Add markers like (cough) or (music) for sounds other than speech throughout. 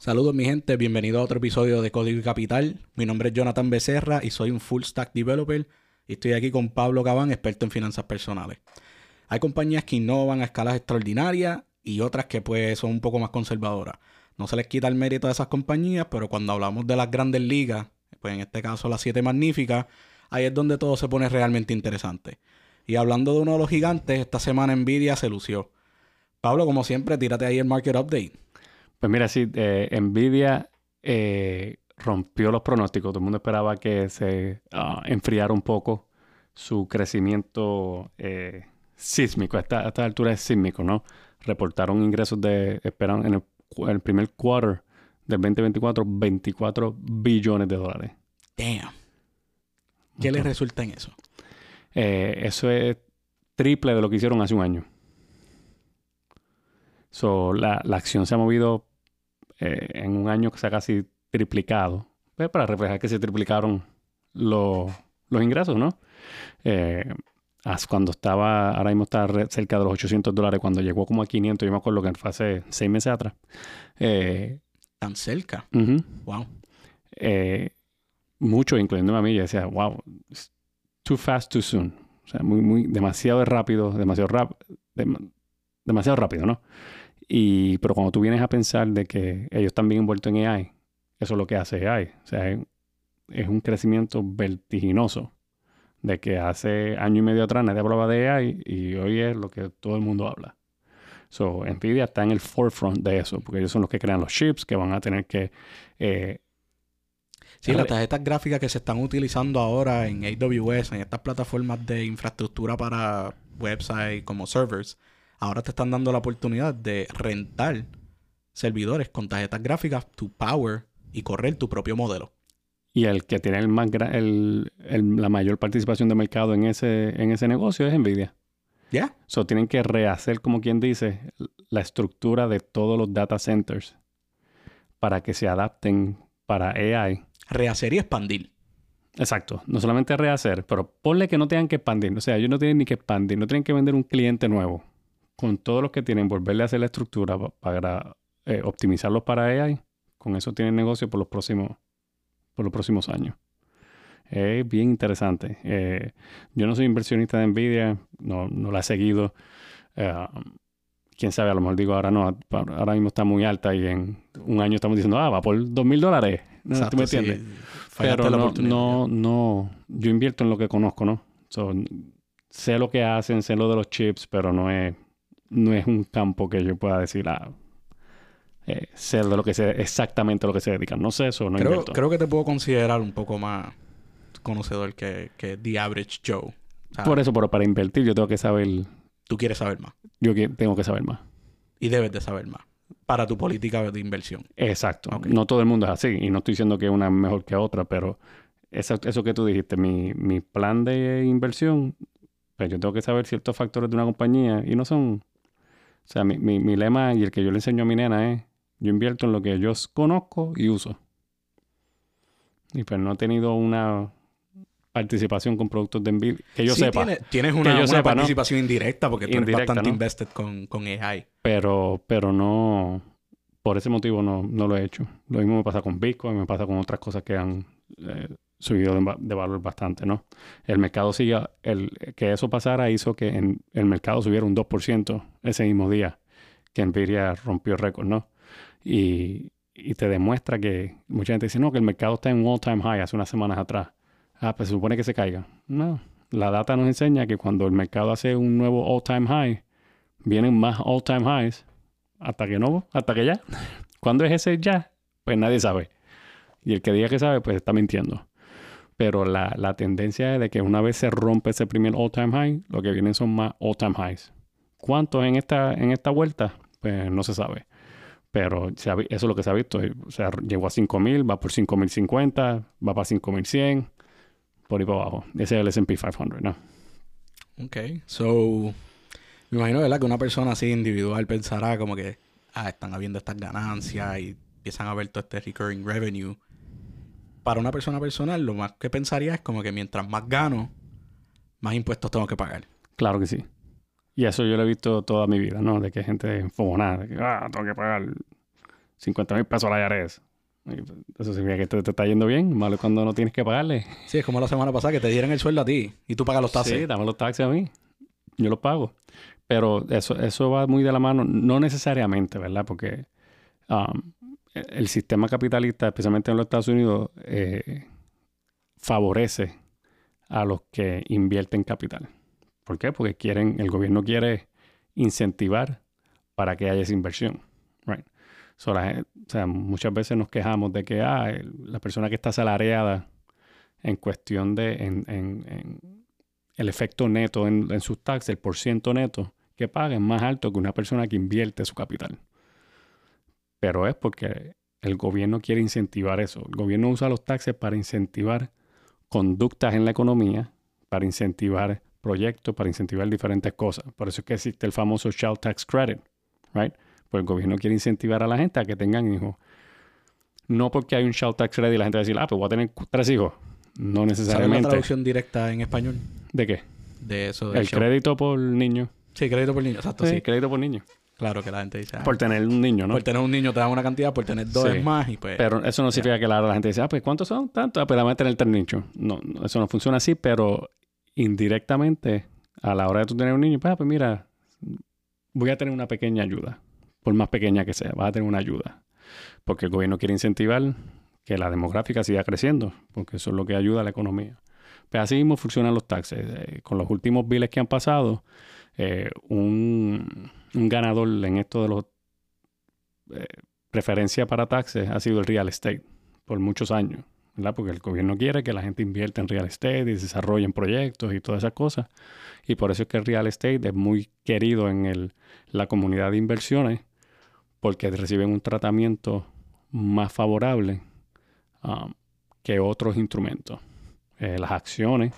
Saludos mi gente, bienvenido a otro episodio de Código Capital. Mi nombre es Jonathan Becerra y soy un full stack developer y estoy aquí con Pablo Cabán, experto en finanzas personales. Hay compañías que innovan a escalas extraordinarias y otras que pues son un poco más conservadoras. No se les quita el mérito a esas compañías, pero cuando hablamos de las grandes ligas, pues en este caso las siete magníficas, ahí es donde todo se pone realmente interesante. Y hablando de uno de los gigantes, esta semana Nvidia se lució. Pablo, como siempre, tírate ahí el market update. Pues mira, sí, eh, Nvidia eh, rompió los pronósticos. Todo el mundo esperaba que se enfriara un poco su crecimiento eh, sísmico. A esta, altura es sísmico, ¿no? Reportaron ingresos de, esperan en el, primer quarter del 2024, 24 billones de dólares. Damn. ¿Qué les resulta en eso? eso es triple de lo que hicieron hace un año. So, la, la acción se ha movido eh, en un año que se ha casi triplicado, pues para reflejar que se triplicaron los ingresos, ¿no? Eh, cuando estaba, ahora mismo está cerca de los 800 dólares, cuando llegó como a 500, yo me acuerdo que fue hace seis meses atrás. Eh, Tan cerca. Wow. mucho, incluyendo a mí, yo decía, wow, too fast, too soon. O sea, muy, muy, demasiado rápido, demasiado rápido, demasiado rápido, ¿no? Y, pero cuando tú vienes a pensar de que ellos están bien envueltos en AI, eso es lo que hace AI. O sea, es, un crecimiento vertiginoso de que hace año y medio atrás nadie hablaba de AI y hoy es lo que todo el mundo habla. So, Nvidia está en el forefront de eso, porque ellos son los que crean los chips que van a tener que... Eh, sí, las tarjetas gráficas que se están utilizando ahora en AWS, en estas plataformas de infraestructura para websites como servers, ahora te están dando la oportunidad de rentar servidores con tarjetas gráficas, tu power y correr tu propio modelo. Y el que tiene el más el, la mayor participación de mercado en ese, en ese negocio es Nvidia. ¿Ya? So tienen que rehacer, como quien dice, la estructura de todos los data centers para que se adapten para AI. Rehacer y expandir. Exacto. No solamente rehacer, pero ponle que no tengan que expandir. O sea, ellos no tienen ni que expandir, no tienen que vender un cliente nuevo con todos los que tienen, volverle a hacer la estructura para eh, optimizarlos para AI, con eso tienen negocio por los próximos, por los próximos años. Es bien interesante. Eh, yo no soy inversionista de Nvidia, no, no la he seguido. Eh, quién sabe, a lo mejor digo ahora no, ahora mismo está muy alta y en un año estamos diciendo, ah, va por dos mil dólares. ¿No me entiendes? Pero no, no, no, yo invierto en lo que conozco, ¿no? sé lo que hacen, sé lo de los chips, pero no es no es un campo que yo pueda decir, ah, eh, ser de lo que se, exactamente lo que se dedican. No sé eso, no creo, creo que te puedo considerar un poco más conocedor que, que The Average Joe. Por eso, pero para invertir yo tengo que saber... Tú quieres saber más. Yo tengo que saber más. Y debes de saber más. Para tu política de inversión. Exacto. No todo el mundo es así. Y no estoy diciendo que una es mejor que otra, pero eso, eso que tú dijiste, mi, mi plan de inversión, pues yo tengo que saber ciertos factores de una compañía y no son o sea, mi, mi, lema y el que yo le enseño a mi nena es, yo invierto en lo que yo conozco y uso. Y pues no he tenido una participación con productos de Nvidia que yo sepa. tienes una, participación indirecta porque tú eres bastante invested con, con, AI. Pero, pero no, por ese motivo no, no, lo he hecho. Lo mismo me pasa con Bitcoin, me pasa con otras cosas que han eh, subido de, valor bastante, ¿no? El mercado sigue, el, que eso pasara hizo que en, el mercado subiera un 2% ese mismo día que Nvidia rompió récord, ¿no? Y, te demuestra que mucha gente dice, no, que el mercado está en un all-time high hace unas semanas atrás. Ah, pues se supone que se caiga. No, la data nos enseña que cuando el mercado hace un nuevo all-time high, vienen más all-time highs hasta que no, hasta que ya. (laughs) ¿Cuándo es ese ya? Pues nadie sabe. Y el que diga que sabe, pues está mintiendo pero la, la, tendencia es de que una vez se rompe ese primer all-time high, lo que vienen son más all-time highs. ¿Cuántos en esta, en esta vuelta? Pues no se sabe. Pero eso es lo que se ha visto. O sea, llegó a 5.000, va por 5.050, va para 5.100, por ahí para abajo. Ese es el S&P 500, ¿no? Ok. So, me imagino, ¿verdad? Que una persona así individual pensará como que, ah, están habiendo estas ganancias y empiezan a ver todo este recurring revenue para una persona personal, lo más que pensaría es como que mientras más gano, más impuestos tengo que pagar. Claro que sí. Y eso yo lo he visto toda mi vida, ¿no? De que gente enfogonada, de que, ah, tengo que pagar 50 mil pesos a la IRS. Eso significa que te, te, está yendo bien. Malo es cuando no tienes que pagarle. Sí, es como la semana pasada que te dieran el sueldo a ti y tú pagas los taxes. Sí, dame los taxes a mí. Yo los pago. Pero eso, eso va muy de la mano, no necesariamente, ¿verdad? Porque um, el sistema capitalista, especialmente en los Estados Unidos, eh, favorece a los que invierten capital. ¿Por qué? Porque quieren, el gobierno quiere incentivar para que haya esa inversión. Right. O sea, muchas veces nos quejamos de que ah, la persona que está asalariada en cuestión de en, en, en el efecto neto en, en, sus taxes, el porciento neto que paga es más alto que una persona que invierte su capital. Pero es porque el gobierno quiere incentivar eso. El gobierno usa los taxes para incentivar conductas en la economía, para incentivar proyectos, para incentivar diferentes cosas. Por eso es que existe el famoso Child Tax Credit, right? Pues el gobierno quiere incentivar a la gente a que tengan hijos. No porque hay un Child Tax Credit y la gente va a decir, ah, pues voy a tener tres hijos. No necesariamente. ¿Sabes la traducción directa en español? ¿De qué? De eso. el crédito por niño. Sí, crédito por niño, exacto. Sí, Sí, crédito por niño. Claro que la gente dice. ah, Por tener un niño, ¿no? por tener un niño te dan una cantidad, por tener dos Sí. es más y pues. Pero eso no significa que la, la gente dice, ah, pues ¿cuántos son? Tanto, ah, pues dame tener tres niños. No, no, eso no funciona así, pero indirectamente, a la hora de tú tener un niño, pues, ah, pues mira, voy a tener una pequeña ayuda, por más pequeña que sea, vas a tener una ayuda. Porque el gobierno quiere incentivar que la demográfica siga creciendo, porque eso es lo que ayuda a la economía. Pues así mismo funcionan los taxes. Eh, con los últimos biles que han pasado, eh, un, un ganador en esto de los eh, preferencia para taxes ha sido el real estate por muchos años, ¿verdad? Porque el gobierno quiere que la gente invierta en real estate y desarrollen proyectos y todas esas cosas. Y por eso es que el real estate es muy querido en la comunidad de inversiones porque reciben un tratamiento más favorable um, que otros instrumentos. Eh, las acciones,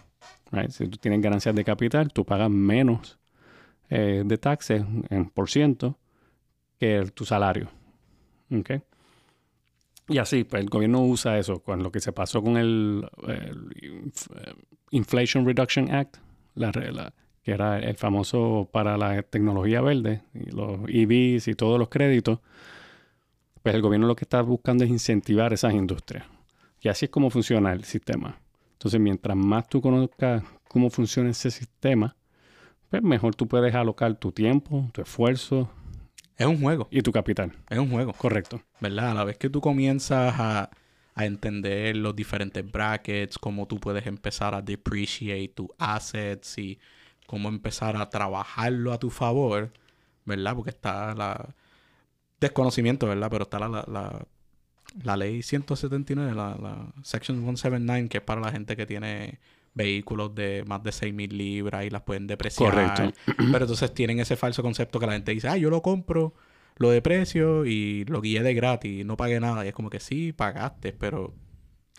si tú tienes ganancias de capital, tú pagas menos eh, de taxes en por ciento que tu salario. ¿ok? Y así, pues el gobierno usa eso con lo que se pasó con el, eh, Inflation Reduction Act, la- que era el famoso para la tecnología verde, y los EVs y todos los créditos. Pues el gobierno lo que está buscando es incentivar esas industrias. Y así es como funciona el sistema. Entonces, mientras más tú conozcas cómo funciona ese sistema, pues mejor tú puedes alocar tu tiempo, tu esfuerzo Es un juego, y tu capital. es un juego. Correcto. ¿verdad? A la vez que tú comienzas a, a entender los diferentes brackets, cómo tú puedes empezar a depreciate tus assets y cómo empezar a trabajarlo a tu favor, ¿verdad? Porque está la desconocimiento, ¿verdad? Pero está la, la, la, la ley 179, la, la Section 179, que es para la gente que tiene vehículos de más de 6.000 libras y las pueden depreciar. Correcto. Pero entonces tienen ese falso concepto que la gente dice, ah, yo lo compro, lo de precio y lo guié de gratis, no pagué nada. Y es como que sí, pagaste, pero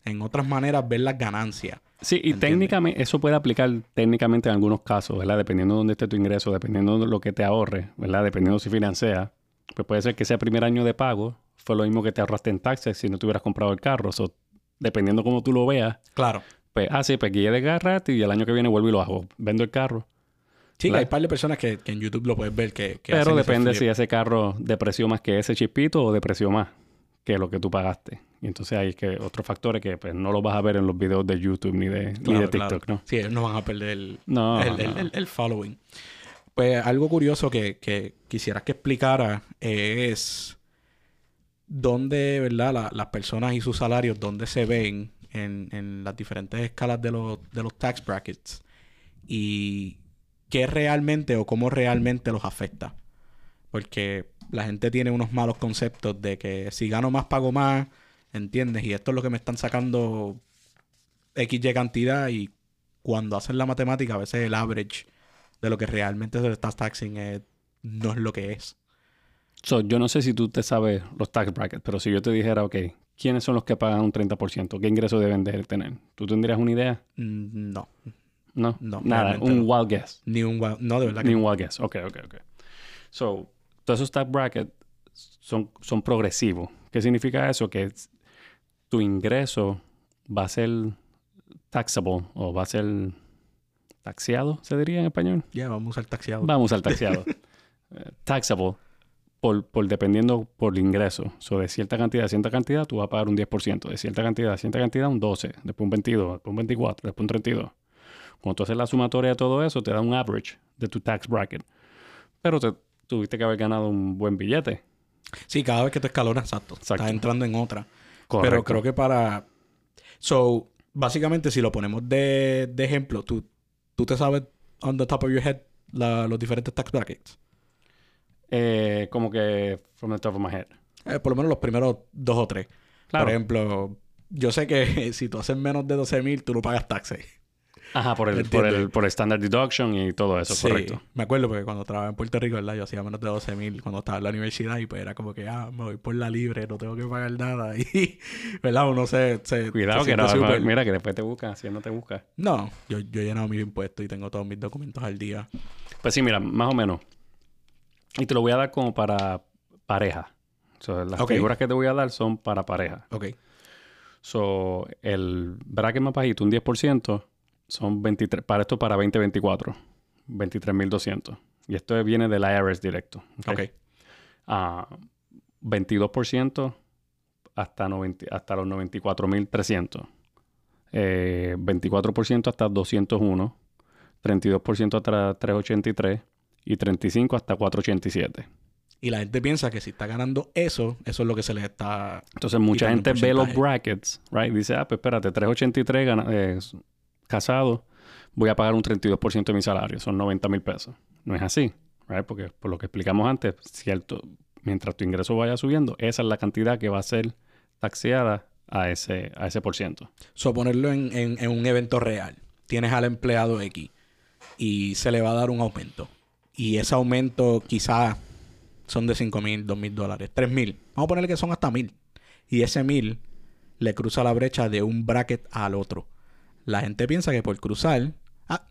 en otras maneras ver las ganancias. Sí, y ¿Entiendes? técnicamente, eso puede aplicar técnicamente en algunos casos, ¿verdad? Dependiendo de dónde esté tu ingreso, dependiendo de lo que te ahorre, ¿verdad? Dependiendo si financia. Pues puede ser que ese primer año de pago fue lo mismo que te ahorraste en taxes si no te hubieras comprado el carro. So, dependiendo cómo tú lo veas, Claro. Pues, ah, sí, pues guié de garra y el año que viene vuelvo y lo hago. Vendo el carro. Sí, Claro. hay un par de personas que, que en YouTube lo puedes ver que, que Pero depende si ese carro depreció más que ese chispito o depreció más que lo que tú pagaste. Y entonces hay que otros factores que pues, no los vas a ver en los videos de YouTube ni de, ni Claro, de TikTok, claro. ¿no? Sí, ellos no van a perder el, No, el, el- no. el- el following. Pues algo curioso que, que quisieras que explicara es dónde, ¿verdad? La- las personas y sus salarios, dónde se ven en, las diferentes escalas de los, de los tax brackets y qué realmente o cómo realmente los afecta. Porque la gente tiene unos malos conceptos de que si gano más, pago más, ¿entiendes? Y esto es lo que me están sacando XY cantidad y cuando hacen la matemática, a veces el average de lo que realmente se le está taxing es- no es lo que es. So, yo no sé si tú te sabes los tax brackets, pero si yo te dijera, ok, ¿quiénes son los que pagan un 30%? ¿Qué ingresos deben de tener? ¿Tú tendrías una idea? Mm, No, No, No, nada, un no. wild guess. ni un wa- no de verdad que Ni no. un wild guess. Ok, ok, ok. So, todos esos tax brackets son, son progresivos. ¿Qué significa eso? Que tu ingreso va a ser taxable o va a ser taxeado, se diría en español. Ya, vamos a usar taxiado. Vamos al taxeado. (laughs) Eh, taxable por, por dependiendo por el ingreso. So, de cierta cantidad a cierta cantidad, tú vas a pagar un 10%. De cierta cantidad a cierta cantidad, un 12%. Después un 22%, después un 24%, después un 32%. Cuando tú haces la sumatoria de todo eso, te da un average de tu tax bracket. Pero te, tuviste que haber ganado un buen billete. Sí, cada vez que te escalonas, exacto. Exacto. Estás entrando en otra. Correcto. Pero creo que para... So, básicamente, si lo ponemos de, de ejemplo, tú, tú te sabes on the top of your head la- los diferentes tax brackets. Eh, como que from the top of my head. Eh, por lo menos los primeros dos o tres. Claro. Por ejemplo, yo sé que (laughs) si tú haces menos de 12 mil, tú no pagas taxes. Ajá, por el, por el, por standard deduction y todo eso, Sí, correcto. Me acuerdo porque cuando trabajaba en Puerto Rico, ¿verdad? Yo hacía menos de 12 mil cuando estaba en la universidad y pues era como que, ah, me voy por la libre, no tengo que pagar nada. (laughs) Y, ¿verdad? Uno se... se Cuidado se que no, mira que después te buscan, si no te busca. No, yo, yo he llenado mis impuestos y tengo todos mis documentos al día. Pues sí, mira, más o menos. Y te lo voy a dar como para pareja. So, las Ok. figuras que te voy a dar son para pareja. Ok. So, el bracket más bajito, un 10%, son 23, para esto para 2024, 23.200. Y esto viene del IRS directo. ¿ok? Ok. Ah, 22% hasta, 90 hasta los 94.300. Eh, 24% hasta 201. 32% hasta 383. Y 35 hasta 487. Y la gente piensa que si está ganando eso, eso es lo que se le está... Entonces mucha gente ve los brackets, right? Dice, ah, pues espérate, 383 gana- eh, casado, voy a pagar un 32% de mi salario, son 90 mil pesos. No es así, right? Porque por lo que explicamos antes, cierto, mientras tu ingreso vaya subiendo, esa es la cantidad que va a ser taxeada a ese, a ese por ciento. So, ponerlo en, en- en un evento real. Tienes al empleado X y se le va a dar un aumento. Y ese aumento quizás son de 5 mil, 2 mil dólares, 3 mil. Vamos a ponerle que son hasta mil. Y ese mil le cruza la brecha de un bracket al otro. La gente piensa que por cruzar, ah,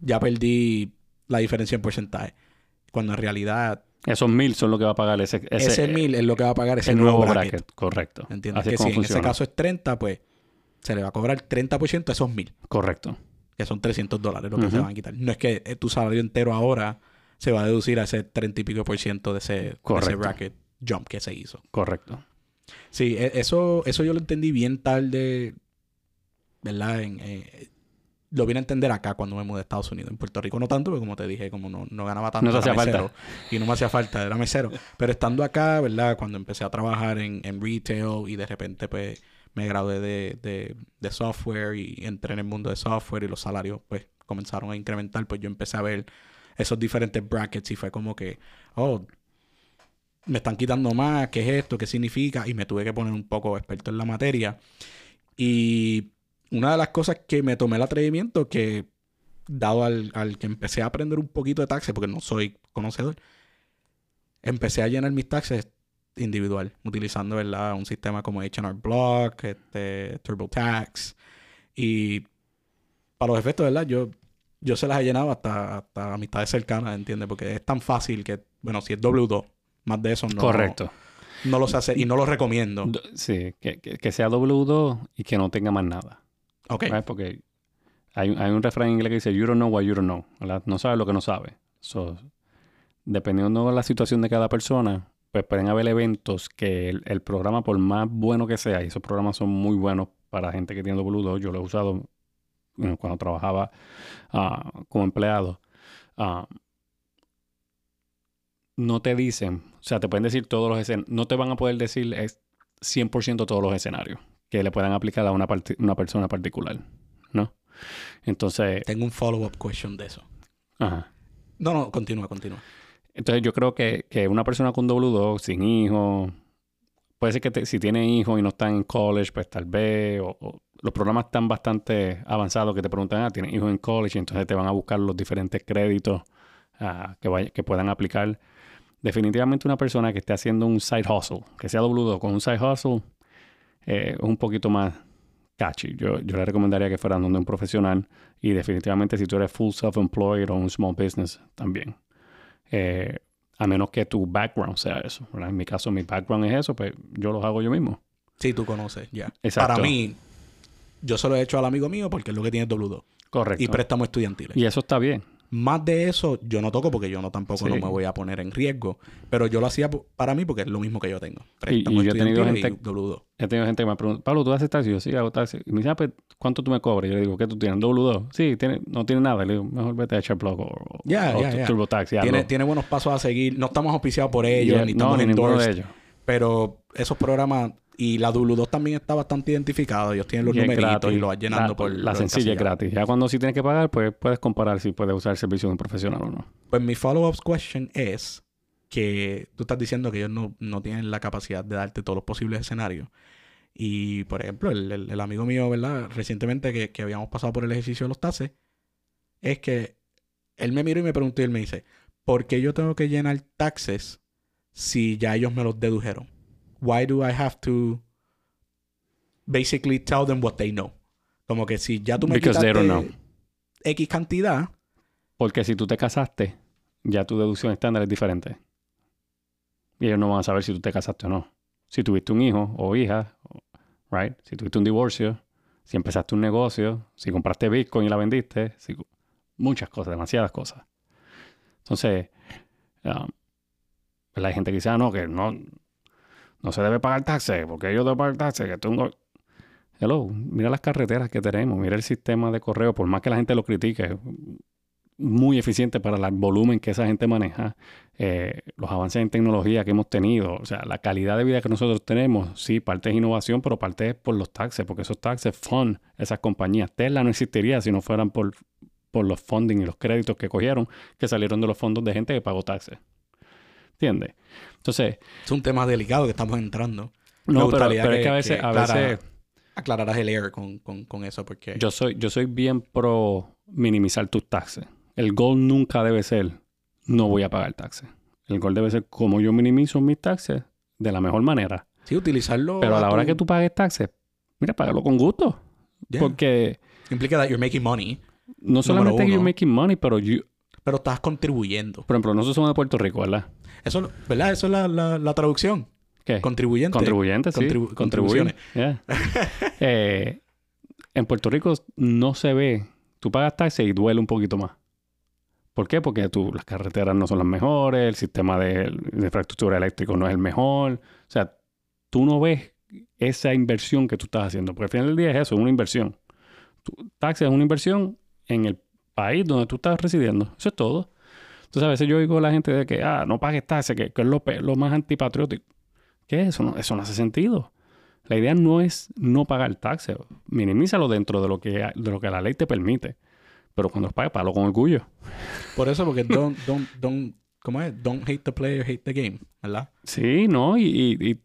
ya perdí la diferencia en porcentaje. Cuando en realidad Esos mil son lo que va a pagar ese, ese, ese, mil es lo que va a pagar ese el nuevo, nuevo bracket. bracket. Correcto. ¿Entiendes? Así que si como en ese funciona. caso es 30, pues se le va a cobrar 30% a esos mil. Correcto. Que son 300 dólares lo que Ujú. se van a quitar. No es que eh, tu salario entero ahora se va a deducir a ese 30 y pico por ciento de ese, de ese bracket jump que se hizo. Correcto. Sí, e- eso, eso yo lo entendí bien tarde, ¿verdad? En, eh, lo vine a entender acá cuando me mudé a Estados Unidos. En Puerto Rico no tanto, porque como te dije, como no, no ganaba tanto, No hacía falta. mesero. Y no me hacía falta, era mesero. (laughs) Pero estando acá, ¿verdad? Cuando empecé a trabajar en, en retail y de repente, pues, me gradué de, de, de software y entré en el mundo de software y los salarios, pues, comenzaron a incrementar, pues yo empecé a ver esos diferentes brackets y fue como que, oh, me están quitando más, ¿qué es esto? ¿Qué significa? Y me tuve que poner un poco experto en la materia. Y una de las cosas que me tomé el atrevimiento, que dado al, al que empecé a aprender un poquito de taxes, porque no soy conocedor, empecé a llenar mis taxes individual, utilizando ¿verdad? un sistema como H&R Block, este, TurboTax. Y para los efectos, ¿verdad? Yo, yo se las he llenado hasta, hasta amistades cercanas, ¿entiendes? Porque es tan fácil que, bueno, si es W2, más de eso no, Correcto. no lo sé hacer y no lo recomiendo. Do- Sí, que, que, que sea W2 y que no tenga más nada. Ok. Porque hay, un- hay un refrán en inglés que dice, you don't know what you don't know. ¿verdad? No sabes lo que no sabes. So, dependiendo de la situación de cada persona, pues pueden haber eventos que el, el programa, por más bueno que sea, y esos programas son muy buenos para gente que tiene W2, yo lo he usado bueno, cuando trabajaba ah, como empleado. ah, no te dicen, o sea, te pueden decir todos los escenarios, no te van a poder decir es 100% todos los escenarios que le puedan aplicar a una, una persona particular, ¿no? Entonces, Tengo un follow-up question de eso. ajá. No, no, continúa, continúa. Entonces yo creo que, que una persona con W2, sin hijos, puede ser que te- si tiene hijos y no están en college, pues tal vez, o, los programas están bastante avanzados que te preguntan, ah, tienes hijos en college, y entonces te van a buscar los diferentes créditos ah, que, vaya- que puedan aplicar. Definitivamente una persona que esté haciendo un side hustle, que sea W2 con un side hustle, eh, es un poquito más catchy. Yo, yo le recomendaría que fueran donde un profesional y definitivamente si tú eres full self-employed o un small business también. Eh, a menos que tu background sea eso. ¿verdad? En mi caso, mi background es eso, pues yo los hago yo mismo. Sí, tú conoces, ya. Exacto. Para mí, yo se lo he hecho al amigo mío porque es lo que tiene W2. Correcto. Y préstamos estudiantiles. Y eso está bien. Más de eso yo no toco porque yo no tampoco Sí. no me voy a poner en riesgo. Pero yo lo hacía para mí porque es lo mismo que yo tengo. Y- yo he tenido gente- y W2. He tenido gente que me ha preguntado, Pablo, ¿tú haces taxi? Yo sí, hago taxi. Y me dice, ah, pues, ¿cuánto tú me cobras? Yo le digo, ¿qué tú tienes? ¿W2? Sí, tiene, no tiene nada. Le digo, mejor vete a echar plug o, Ya, o. Tiene, tiene buenos pasos a seguir. No estamos auspiciados por ellos, ni no, estamos ninguno de ellos. Pero esos programas y la W2 también está bastante identificado. Ellos tienen los Y numeritos y lo vas llenando la, por La los sencilla es gratis. Ya cuando sí tienes que pagar, pues puedes comparar si puedes usar el servicio de un profesional o no. Pues mi follow-up question es que tú estás diciendo que ellos no, no tienen la capacidad de darte todos los posibles escenarios. Y, por ejemplo, el, el- el amigo mío, ¿verdad? Recientemente que, que habíamos pasado por el ejercicio de los taxes, es que él me miró y me preguntó y él me dice, ¿por qué yo tengo que llenar taxes si ya ellos me los dedujeron? Why do I have to basically tell them what they know? Como que si ya tú me Because they don't quitaste know. X cantidad, Porque si tú te casaste, ya tu deducción estándar es diferente. Y ellos no van a saber si tú te casaste o no. Si tuviste un hijo o hija, right? Si tuviste un divorcio, si empezaste un negocio, si compraste Bitcoin y la vendiste, si- muchas cosas, demasiadas cosas. Entonces, um, ¿verdad? hay gente que dice, ah, no, que no, no se debe pagar taxes, porque yo debo pagar taxes, que tengo... Hello, mira las carreteras que tenemos, mira el sistema de correo, por más que la gente lo critique, muy eficiente para el volumen que esa gente maneja, eh, los avances en tecnología que hemos tenido, o sea, la calidad de vida que nosotros tenemos, sí, parte es innovación, pero parte es por los taxes, porque esos taxes fund esas compañías. Tesla no existiría si no fueran por, por los funding y los créditos que cogieron, que salieron de los fondos de gente que pagó taxes. ¿Entiendes? Entonces, es un tema delicado que estamos entrando. No, pero, pero es que- que a veces, que a veces aclararás el air con, con, con eso porque yo soy, yo soy bien pro minimizar tus taxes. El goal nunca debe ser no voy a pagar taxes. El goal debe ser como yo minimizo mis taxes de la mejor manera. sí utilizarlo Pero a la hora tu- que tú pagues taxes, mira, págalo con gusto. Yeah. Porque implica that you're making money no solamente uno. you're making money, pero you, pero estás contribuyendo por ejemplo, nosotros somos de Puerto Rico, ¿verdad? eso verdad eso es la, la, la traducción ¿Qué? contribuyente Contribuyentes, sí. Contribu- Contribuir. Yeah. (laughs) Eh, en Puerto Rico no se ve. Tú pagas taxes y duele un poquito más. ¿Por qué? Porque tú, las carreteras no son las mejores, el sistema de, de infraestructura eléctrica no es el mejor. O sea, tú no ves esa inversión que tú estás haciendo. Porque al final del día es eso, es una inversión. Tu taxes es una inversión en el país donde tú estás residiendo. Eso es todo. Entonces a veces yo oigo a la gente de que, ah, no pagues taxes, que, que es lo, lo más antipatriótico. ¿Qué es eso? No, eso no hace sentido. La idea no es no pagar taxes. Minimízalo dentro de lo que, de lo que la ley te permite. Pero cuando los pagues, págalo con orgullo. por eso porque don't (laughs) don't don't ¿cómo es? don't hate the player hate the game ¿verdad? Sí, ¿no? Y, y, y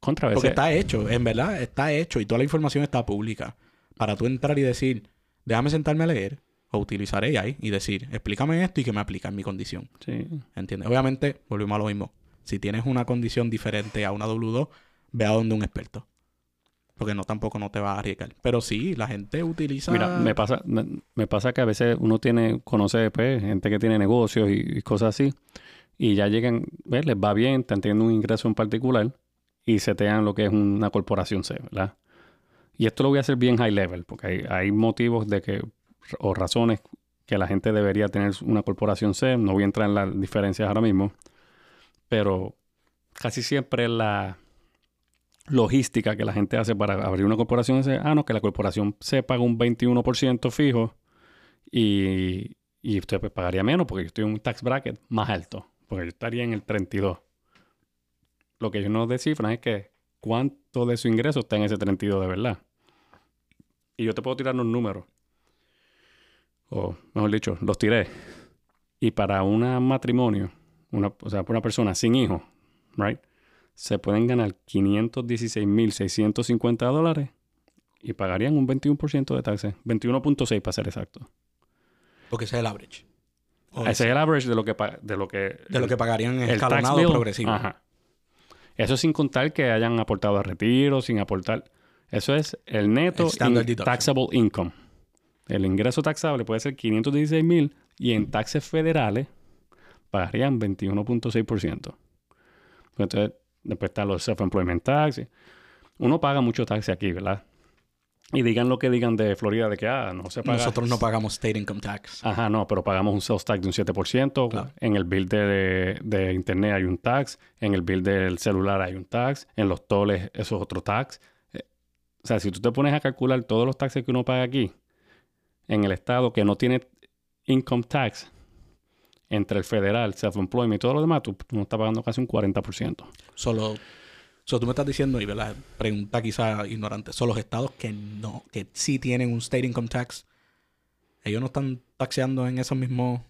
contra porque veces. está hecho en verdad está hecho y toda la información está pública para tú entrar y decir déjame sentarme a leer o utilizar AI y decir explícame esto y que me aplica en mi condición Sí. ¿Entiendes? Obviamente, volvemos a lo mismo. Si tienes una condición diferente a una W2, ve a donde un experto. Porque no tampoco no te va a arriesgar. Pero sí, la gente utiliza. Mira, me pasa, me, me pasa que a veces uno tiene, conoce pues, gente que tiene negocios y, y cosas así, y ya llegan, ¿ves? les va bien, están teniendo un ingreso en particular, y setean lo que es una corporación C, ¿verdad? Y esto lo voy a hacer bien high level, porque hay, hay motivos de que, o razones que la gente debería tener una corporación C, no voy a entrar en las diferencias ahora mismo, pero casi siempre la logística que la gente hace para abrir una corporación es, ah, no, que la corporación se paga un 21% fijo y, y usted pues, pagaría menos porque yo estoy en un tax bracket más alto, porque yo estaría en el 32. Lo que ellos no descifran es que cuánto de su ingreso está en ese 32 de verdad. Y yo te puedo tirar unos números. O mejor dicho, los tiré. Y para un matrimonio, una, o sea, para una persona sin hijos, right? se pueden ganar 516.650 dólares y pagarían un 21% de taxes. 21.6 para ser exacto. Porque ese es el average. O Ese es el average de lo que, de lo que, de lo que pagarían en el escalonado bill. progresivo. Ajá. Eso sin contar que hayan aportado a retiro, sin aportar. Eso es el neto in- taxable income. El ingreso taxable puede ser 516 mil y en taxes federales pagarían 21.6%. Pues Entonces, después están los self-employment tax. Uno paga mucho taxi aquí, ¿verdad? Y digan lo que digan de Florida, de que, ah, no se paga. Nosotros no pagamos state income tax. Ajá, no, pero pagamos un sales tax de un 7%. Claro. En el bill de, de internet hay un tax. En el bill del celular hay un tax. En los toles eso es otro tax. Eh, o sea, si tú te pones a calcular todos los taxes que uno paga aquí, en el estado que no tiene income tax, entre el federal, self-employment y todo lo demás, tú, tú no estás pagando casi un 40%. Solo. So, tú me estás diciendo, y ¿verdad? pregunta quizá ignorante, son los estados que no, que sí tienen un state income tax, ellos no están taxeando en esos mismos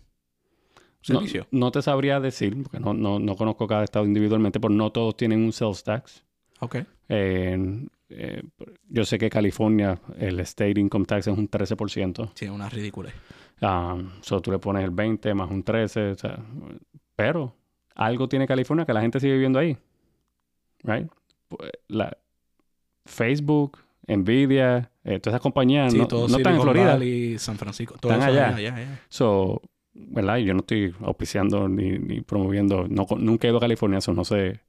servicios. no te sabría decir, porque no, no, no conozco cada estado individualmente, pero no todos tienen un sales tax. Ok. En- eh, yo sé que California, el state income tax es un 13%. Sí, es una ridícula. Um, so tú le pones el 20 más un 13. o sea, pero algo tiene California que la gente sigue viviendo ahí. Right? Pues, La, Facebook, Nvidia, eh, todas esas compañías Sí, no, no están en Florida. Valley, San Francisco, todo Están allá. allá, allá. So, ¿verdad? Y Yo no estoy auspiciando ni, ni promoviendo, no, nunca he ido a California, eso no sé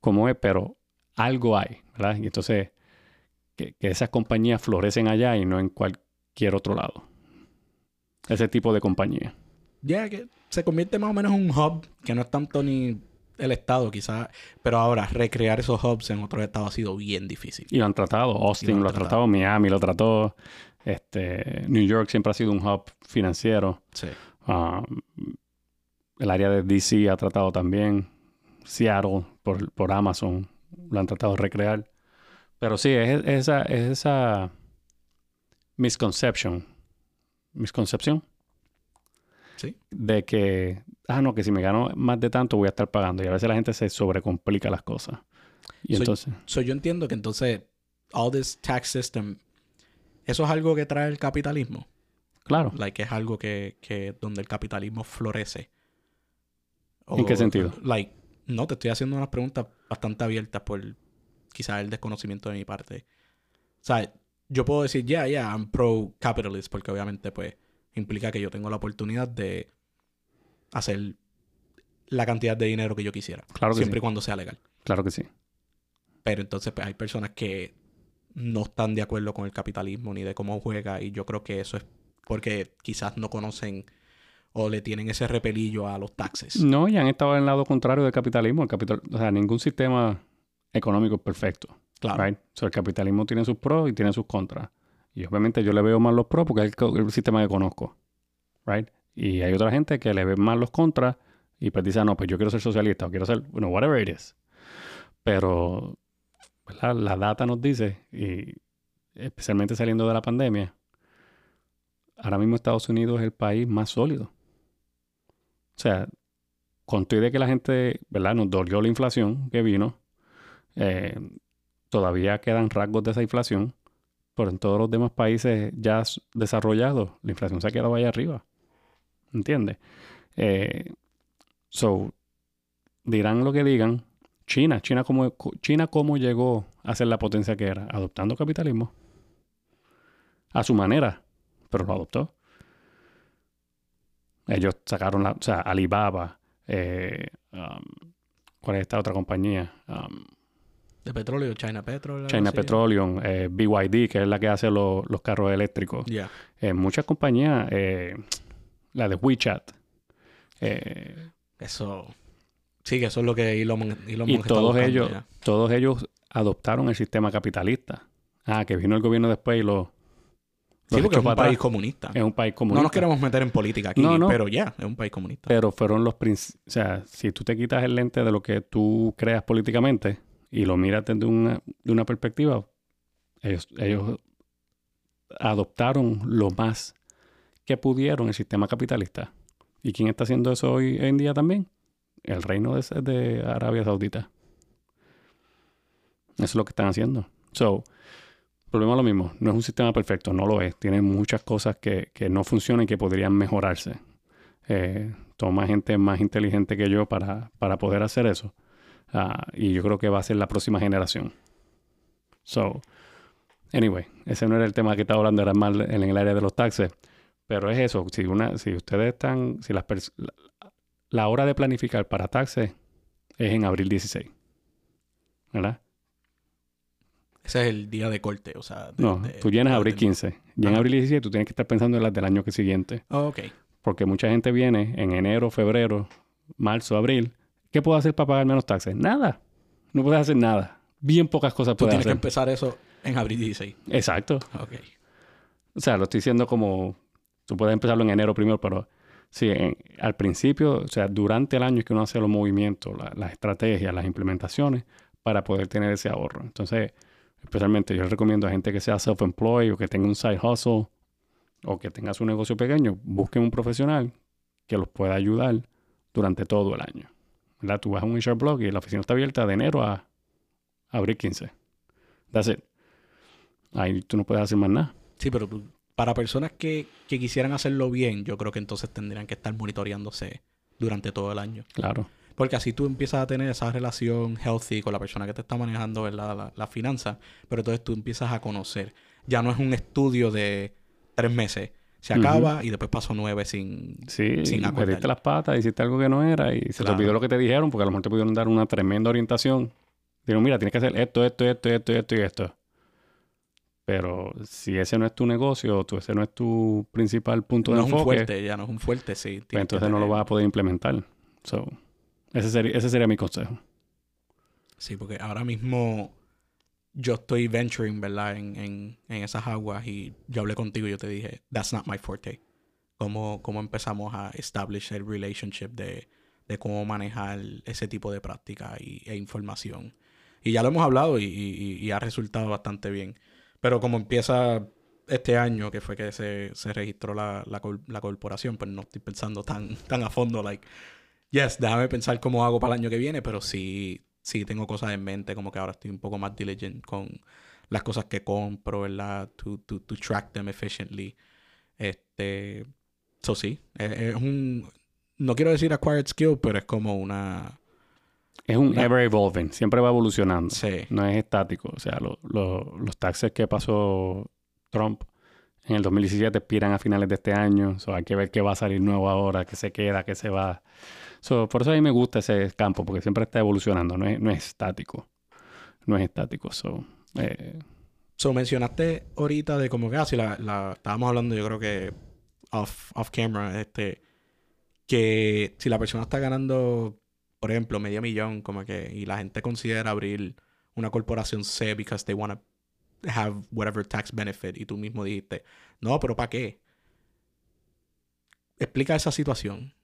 cómo es, pero algo hay, ¿verdad? Y entonces, que, que esas compañías florecen allá y no en cualquier otro lado. Ese tipo de compañía. Ya que se convierte más o menos en un hub, que no es tanto ni el estado quizás, pero ahora recrear esos hubs en otros estados ha sido bien difícil. Y lo han tratado, Austin lo ha tratado. tratado, Miami lo trató, este, New York siempre ha sido un hub financiero. Sí. Um, el área de DC ha tratado también. Seattle por, por Amazon lo han tratado de recrear. Pero sí, es, es esa, es esa misconception. Misconcepción. Sí. De que, ah, no, que si me gano más de tanto voy a estar pagando. Y a veces la gente se sobrecomplica las cosas. Y Soy- entonces, So, yo entiendo que entonces, all this tax system, eso es algo que trae el capitalismo. claro. Like, es algo que, que donde el capitalismo florece. ¿En qué sentido? Like, no, te estoy haciendo unas preguntas bastante abiertas por quizás el desconocimiento de mi parte. O sea, yo puedo decir, ya, ya, I'm pro-capitalist, porque obviamente, pues, implica que yo tengo la oportunidad de hacer la cantidad de dinero que yo quisiera. Claro que siempre y cuando sea legal. Claro que sí. Pero entonces pues, hay personas que no están de acuerdo con el capitalismo ni de cómo juega y yo creo que eso es porque quizás no conocen o le tienen ese repelillo a los taxes. No, y han estado en el lado contrario del capitalismo. El capital, o sea, ningún sistema económico es perfecto. Claro. Right? So, el capitalismo tiene sus pros y tiene sus contras. Y obviamente yo le veo más los pros porque es el, sistema que conozco. Right? Y hay otra gente que le ve más los contras y pues dice, "Ah, no, pues yo quiero ser socialista o quiero ser, bueno, whatever it is. Pero ¿verdad? la data nos dice, y especialmente saliendo de la pandemia, ahora mismo Estados Unidos es el país más sólido. O sea, con todo y de que la gente, ¿verdad? Nos dolió la inflación que vino, eh, todavía quedan rasgos de esa inflación, pero en todos los demás países ya desarrollados, la inflación se ha quedado allá arriba. ¿Entiendes? Eh, so, dirán lo que digan. China, China como, China cómo llegó a ser la potencia que era, adoptando capitalismo. A su manera, pero lo adoptó. Ellos sacaron la, o sea, Alibaba, eh, um, ¿cuál es esta otra compañía? Um, De petróleo, China Petrol. algo China así. Petroleum, eh, BYD, que es la que hace lo- los carros eléctricos. Eh, muchas compañías, eh, la de WeChat, eh, Eso. Sí, que eso es lo que Elon, Elon y todos buscando ellos, ya. todos ellos adoptaron el sistema capitalista. Ah, que vino el gobierno después y lo, Sí, porque es un país comunista. Es un país No comunista. nos queremos meter en política aquí, No, no. pero ya, es un país comunista. Pero fueron los principios. O sea, si tú te quitas el lente de lo que tú creas políticamente y lo miras desde una, de una perspectiva, ellos, adoptaron lo más que pudieron el sistema capitalista. ¿Y quién está haciendo eso hoy en día también? El reino de, de Arabia Saudita. Eso es lo que están haciendo. So, problema es lo mismo. No es un sistema perfecto, no lo es. Tiene muchas cosas que, que no funcionan y que podrían mejorarse. Eh, toma gente más inteligente que yo para, para poder hacer eso. Ah, y yo creo que va a ser la próxima generación. So, anyway, ese no era el tema que estaba hablando, era más en el área de los taxes. Pero es eso, si, una, si ustedes están, si las la, la hora de planificar para taxes es en abril 16. ¿Verdad? Ese es el día de corte, o sea... de- No, de- tú llenas abril de- 15. Ya en Ajá. abril 17 tú tienes que estar pensando en las del año que siguiente. Oh, ok. Porque mucha gente viene en enero, febrero, marzo, abril. ¿Qué puedo hacer para pagar menos taxes? Nada. No puedes hacer nada. Bien pocas cosas Tú puedes tienes que hacer. empezar eso en abril 16. Exacto. Ok. O sea, lo estoy diciendo como... Tú puedes empezarlo en enero primero, pero sí, en- al principio, o sea, durante el año es que uno hace los movimientos, la- las estrategias, las implementaciones para poder tener ese ahorro. Entonces, especialmente yo recomiendo a gente que sea self-employed o que tenga un side hustle o que tenga su negocio pequeño, busquen un profesional que los pueda ayudar durante todo el año. ¿Verdad? Tú vas a un HR blog y la oficina está abierta de enero a abril 15. That's it. Ahí tú no puedes hacer más nada. Sí, pero para personas que, que quisieran hacerlo bien, yo creo que entonces tendrían que estar monitoreándose durante todo el año. Claro. Porque así tú empiezas a tener esa relación healthy con la persona que te está manejando ¿verdad? La, la finanza, pero entonces tú empiezas a conocer. Ya no es un estudio de tres meses. Se acaba y después pasó nueve sin... Sí, Sin acordar. metiste las patas, hiciste algo que no era y se Claro. te olvidó lo que te dijeron porque a lo mejor te pudieron dar una tremenda orientación. Dijeron, mira, tienes que hacer esto, esto, esto, esto, esto y esto. Pero si ese no es tu negocio, tú, ese no es tu principal punto No de es un enfoque, fuerte, ya no es un fuerte, sí. pues entonces no lo vas a poder implementar. So, ese, sería, ese sería mi consejo. Sí, porque ahora mismo yo estoy venturing, ¿verdad? En, en, en esas aguas y yo hablé contigo y yo te dije, that's not my forte. Cómo, cómo empezamos a establish el relationship de, de cómo manejar ese tipo de práctica y, e información. Y ya lo hemos hablado y, ha resultado bastante bien. Pero como empieza este año, que fue que se, se registró la, la, la corporación, pues no estoy pensando tan, tan a fondo, like, yes, déjame pensar cómo hago para el año que viene, pero sí, sí tengo cosas en mente, como que ahora estoy un poco más diligent con las cosas que compro, ¿verdad? To, to, to track them efficiently. Este, so sí, es, es un, no quiero decir acquired skill, pero es como una, Es un Una- ever evolving, siempre va evolucionando. sí, No es estático. O sea, lo- lo- los taxes que pasó Trump en el 2017 expiran a finales de este año. So, hay que ver qué va a salir nuevo ahora, qué se queda, qué se va. So, por eso a mí me gusta ese campo, porque siempre está evolucionando, no es, no es estático. No es estático. So, eh, mencionaste ahorita de como que, ah, sí, la, estábamos hablando, yo creo que off, off camera, este, que si la persona está ganando, por ejemplo, medio millón, como que, y la gente considera abrir una corporación C because they want have whatever tax benefit, y tú mismo dijiste, no, pero ¿para qué? Explica esa situación.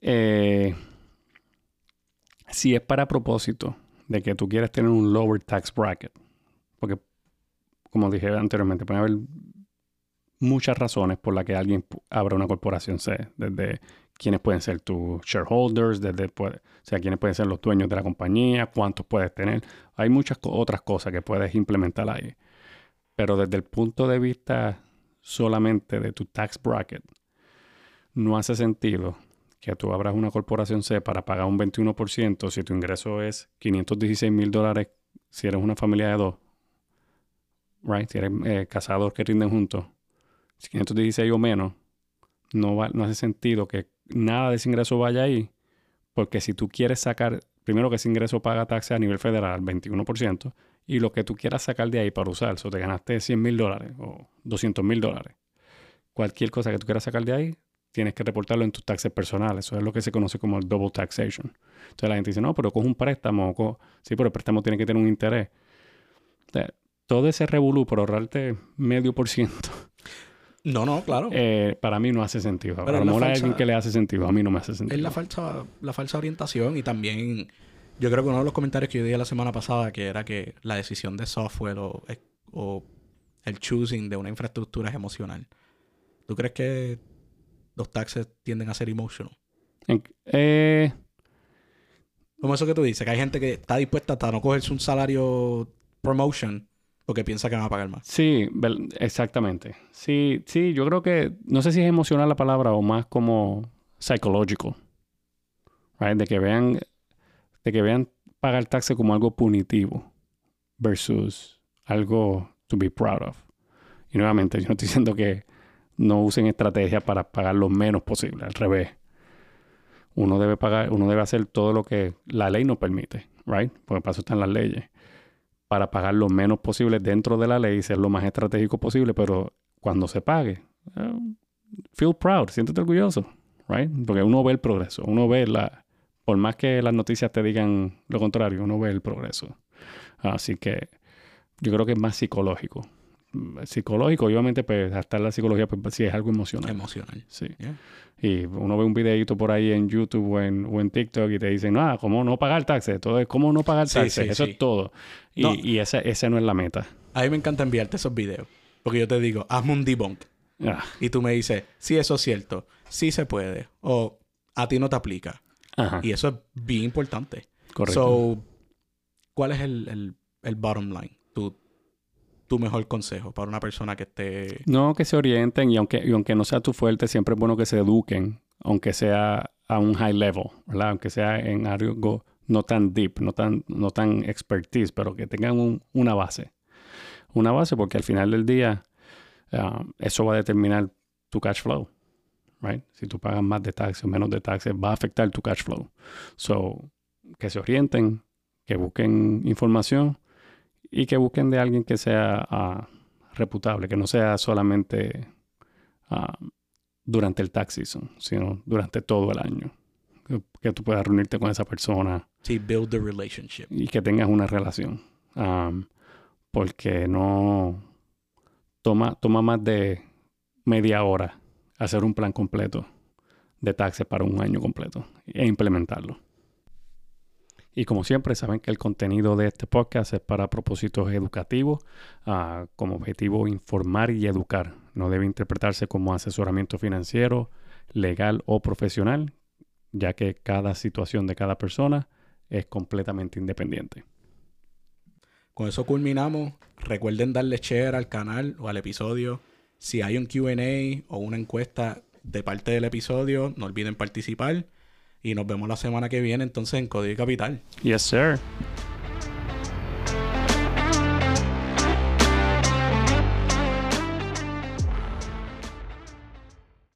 eh, si es para propósito de que tú quieres tener un lower tax bracket, porque como dije anteriormente, puede haber muchas razones por las que alguien abra una corporación C, desde quiénes pueden ser tus shareholders, desde o sea, quiénes pueden ser los dueños de la compañía, cuántos puedes tener. Hay muchas otras cosas que puedes implementar ahí. Pero desde el punto de vista solamente de tu tax bracket, no hace sentido que tú abras una corporación C para pagar un 21% si tu ingreso es 516 mil dólares si eres una familia de dos. Right? Si eres eh, casador que rinden juntos. Si 516 o menos, no, va- no hace sentido que nada de ese ingreso vaya ahí. Porque si tú quieres sacar, primero que ese ingreso paga taxes a nivel federal, 21%, y lo que tú quieras sacar de ahí para usar, eso te ganaste 100 mil dólares o 200 mil dólares. Cualquier cosa que tú quieras sacar de ahí, tienes que reportarlo en tus taxes personales. Eso es lo que se conoce como el double taxation. Entonces la gente dice, no, pero coge un préstamo. co- Sí, pero el préstamo tiene que tener un interés. O todo ese revolú por ahorrarte medio por ciento, No, no, claro. eh, para mí no hace sentido. Pero a lo mejor hay alguien que le hace sentido. A mí no me hace sentido. Es la falsa, la falsa orientación y también yo creo que uno de los comentarios que yo dije la semana pasada que era que la decisión de software o, o el choosing de una infraestructura es emocional. ¿Tú crees que los taxes tienden a ser emotional? Eh, Como eso que tú dices, que hay gente que está dispuesta hasta no cogerse un salario promotion porque piensa que van a pagar más. Sí, exactamente. Sí, sí, yo creo que, no sé si es emocional la palabra o más como psychological. Right? De que vean, de que vean pagar taxes como algo punitivo versus algo to be proud of. Y nuevamente, yo no estoy diciendo que no usen estrategias para pagar lo menos posible, al revés. Uno debe pagar, uno debe hacer todo lo que la ley nos permite, right? Porque para eso están las leyes. Para pagar lo menos posible dentro de la ley ser lo más estratégico posible, pero cuando se pague, eh, feel proud, siéntete orgulloso, right? Porque uno ve el progreso, uno ve la, por más que las noticias te digan lo contrario, uno ve el progreso. Así que yo creo que es más psicológico. Psicológico, obviamente, pues hasta la psicología, pues sí es algo emocional. Emocional. Sí. Y uno ve un videito por ahí en YouTube o en, o en TikTok y te dicen, ah, ¿cómo no pagar taxes? Todo es cómo no pagar taxes. Eso es todo. Y, y ese, ese, no es la meta. A mí me encanta enviarte esos videos. Porque yo te digo, hazme un debunk. Ah. Y tú me dices, sí, eso es cierto. Sí se puede. O a ti no te aplica. Y eso es bien importante. Correcto. So, ¿cuál es el, el, el bottom line? Tu, mejor consejo para una persona que esté... No, que se orienten y aunque, y aunque no sea tu fuerte, siempre es bueno que se eduquen, aunque sea a un high level, ¿verdad? Aunque sea en algo no tan deep, no tan, no tan expertise, pero que tengan un, una base. Una base porque al final del día ah, eso va a determinar tu cash flow. Right? Si tú pagas más de taxes o menos de taxes, va a afectar tu cash flow. So, que se orienten, que busquen información y que busquen de alguien que sea uh, reputable, que no sea solamente uh, durante el tax season, sino durante todo el año. Que, que, tú puedas reunirte con esa persona. Sí, build the relationship. Y que tengas una relación. Um, porque no toma, toma más de media hora hacer un plan completo de taxes para un año completo e implementarlo. Y como siempre, saben que el contenido de este podcast es para propósitos educativos, uh, como objetivo informar y educar. No debe interpretarse como asesoramiento financiero, legal o profesional, ya que cada situación de cada persona es completamente independiente. Con eso culminamos. Recuerden darle share al canal o al episodio. Si hay un QA o una encuesta de parte del episodio, no olviden participar. Y nos vemos la semana que viene entonces en Código Capital. Yes, sir.